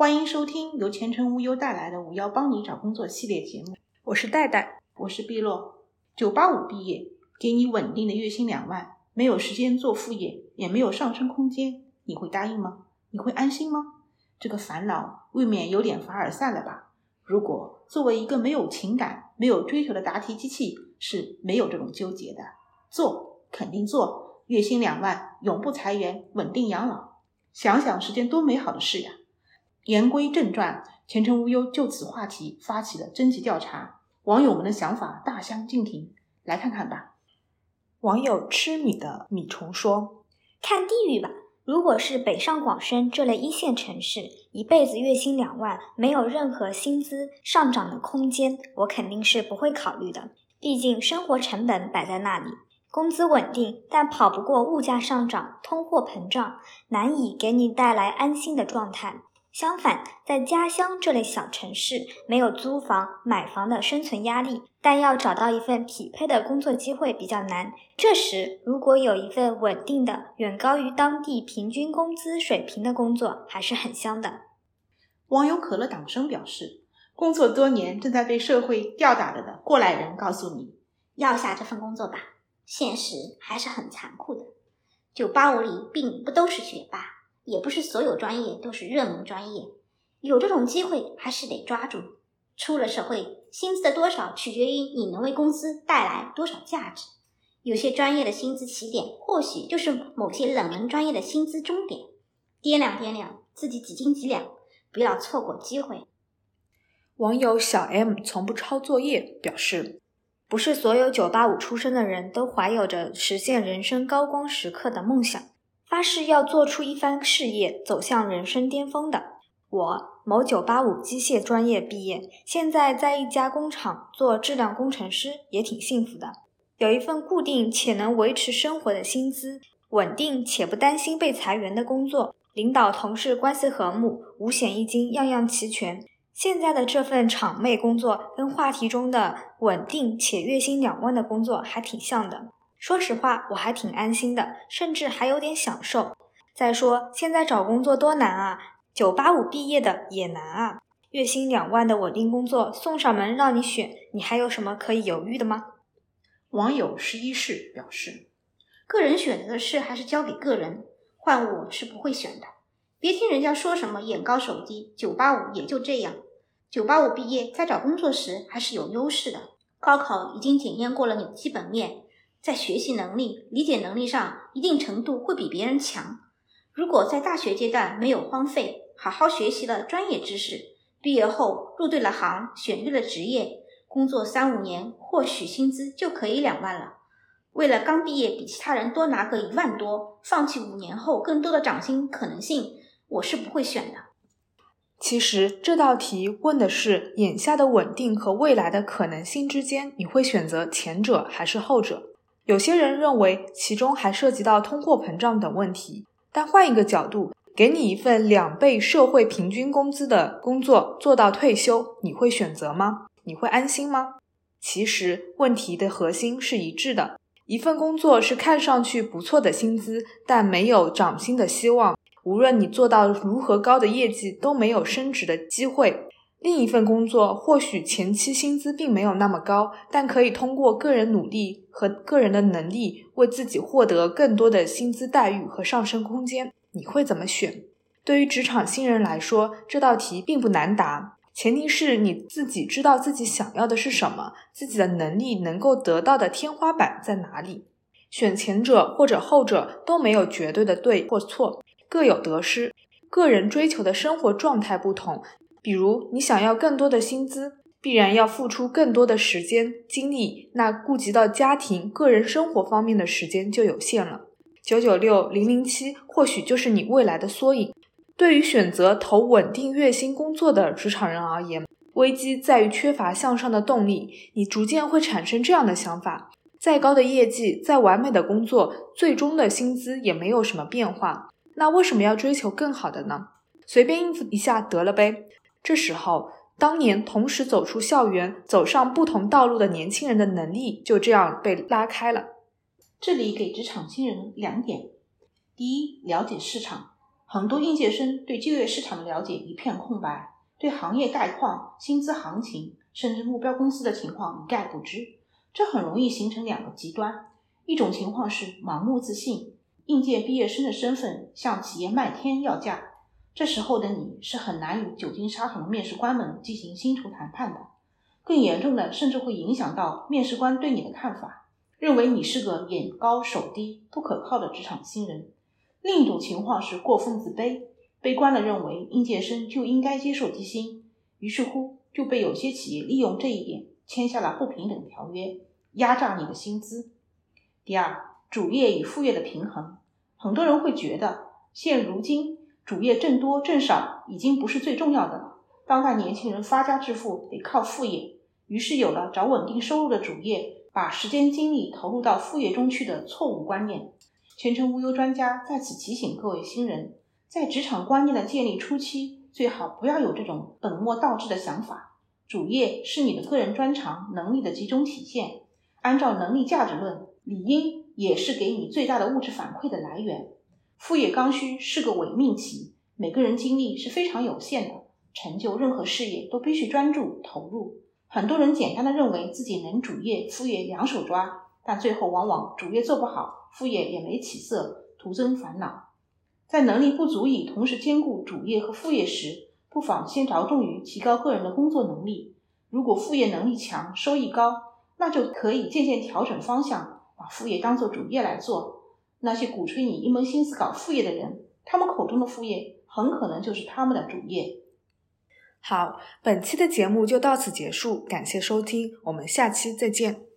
欢迎收听由前程无忧带来的“五幺帮你找工作”系列节目。我是戴戴，我是碧落。九八五毕业，给你稳定的月薪两万，没有时间做副业，也没有上升空间，你会答应吗？你会安心吗？这个烦恼未免有点凡尔赛了吧？如果作为一个没有情感、没有追求的答题机器，是没有这种纠结的。做肯定做，月薪两万，永不裁员，稳定养老。想想是件多美好的事呀！言归正传，前程无忧就此话题发起了征集调查，网友们的想法大相径庭，来看看吧。网友吃米的米虫说：“看地域吧，如果是北上广深这类一线城市，一辈子月薪两万，没有任何薪资上涨的空间，我肯定是不会考虑的。毕竟生活成本摆在那里，工资稳定，但跑不过物价上涨、通货膨胀，难以给你带来安心的状态。”相反，在家乡这类小城市，没有租房、买房的生存压力，但要找到一份匹配的工作机会比较难。这时，如果有一份稳定的、远高于当地平均工资水平的工作，还是很香的。网友可乐党生表示，工作多年、正在被社会吊打着的过来人告诉你，要下这份工作吧，现实还是很残酷的。九八五里并不都是学霸。也不是所有专业都是热门专业，有这种机会还是得抓住。出了社会，薪资的多少取决于你能为公司带来多少价值。有些专业的薪资起点，或许就是某些冷门专业的薪资终点。掂量掂量，自己几斤几两，不要错过机会。网友小 M 从不抄作业表示，不是所有九八五出身的人都怀有着实现人生高光时刻的梦想。发誓要做出一番事业，走向人生巅峰的我，某九八五机械专业毕业，现在在一家工厂做质量工程师，也挺幸福的。有一份固定且能维持生活的薪资，稳定且不担心被裁员的工作，领导同事关系和睦，五险一金样样齐全。现在的这份厂妹工作，跟话题中的稳定且月薪两万的工作还挺像的。说实话，我还挺安心的，甚至还有点享受。再说，现在找工作多难啊！九八五毕业的也难啊！月薪两万的稳定工作送上门让你选，你还有什么可以犹豫的吗？网友十一世表示，个人选择的事还是交给个人，换我是不会选的。别听人家说什么眼高手低，九八五也就这样。九八五毕业在找工作时还是有优势的，高考已经检验过了你的基本面。在学习能力、理解能力上，一定程度会比别人强。如果在大学阶段没有荒废，好好学习了专业知识，毕业后入对了行，选对了职业，工作三五年，或许薪资就可以两万了。为了刚毕业比其他人多拿个一万多，放弃五年后更多的涨薪可能性，我是不会选的。其实这道题问的是眼下的稳定和未来的可能性之间，你会选择前者还是后者？有些人认为其中还涉及到通货膨胀等问题，但换一个角度，给你一份两倍社会平均工资的工作做到退休，你会选择吗？你会安心吗？其实问题的核心是一致的，一份工作是看上去不错的薪资，但没有涨薪的希望，无论你做到如何高的业绩，都没有升职的机会。另一份工作或许前期薪资并没有那么高，但可以通过个人努力和个人的能力为自己获得更多的薪资待遇和上升空间。你会怎么选？对于职场新人来说，这道题并不难答，前提是你自己知道自己想要的是什么，自己的能力能够得到的天花板在哪里。选前者或者后者都没有绝对的对或错，各有得失，个人追求的生活状态不同。比如，你想要更多的薪资，必然要付出更多的时间精力，那顾及到家庭、个人生活方面的时间就有限了。九九六、零零七或许就是你未来的缩影。对于选择投稳定月薪工作的职场人而言，危机在于缺乏向上的动力。你逐渐会产生这样的想法：再高的业绩、再完美的工作，最终的薪资也没有什么变化。那为什么要追求更好的呢？随便应付一下得了呗。这时候，当年同时走出校园、走上不同道路的年轻人的能力就这样被拉开了。这里给职场新人两点：第一，了解市场；很多应届生对就业市场的了解一片空白，对行业概况、薪资行情，甚至目标公司的情况一概不知。这很容易形成两个极端：一种情况是盲目自信，应届毕业生的身份向企业漫天要价，这时候的你是很难与久经沙场的面试官们进行薪酬谈判的。更严重的，甚至会影响到面试官对你的看法，认为你是个眼高手低、不可靠的职场新人。另一种情况是过分自卑，悲观的认为应届生就应该接受低薪，于是乎就被有些企业利用这一点签下了不平等条约，压榨你的薪资。第二，主业与副业的平衡，很多人会觉得现如今主业挣多挣少已经不是最重要的了，当代年轻人发家致富得靠副业。于是有了找稳定收入的主业，把时间精力投入到副业中去的错误观念。前程无忧专家在此提醒各位新人，在职场观念的建立初期，最好不要有这种本末倒置的想法。主业是你的个人专长能力的集中体现，按照能力价值论，理应也是给你最大的物质反馈的来源。副业刚需是个伪命题，每个人精力是非常有限的，成就任何事业都必须专注投入。很多人简单的认为自己能主业副业两手抓，但最后往往主业做不好，副业也没起色，徒增烦恼。在能力不足以同时兼顾主业和副业时，不妨先着重于提高个人的工作能力。如果副业能力强、收益高，那就可以渐渐调整方向，把副业当做主业来做。那些鼓吹你一门心思搞副业的人，他们口中的副业很可能就是他们的主业。好，本期的节目就到此结束，感谢收听，我们下期再见。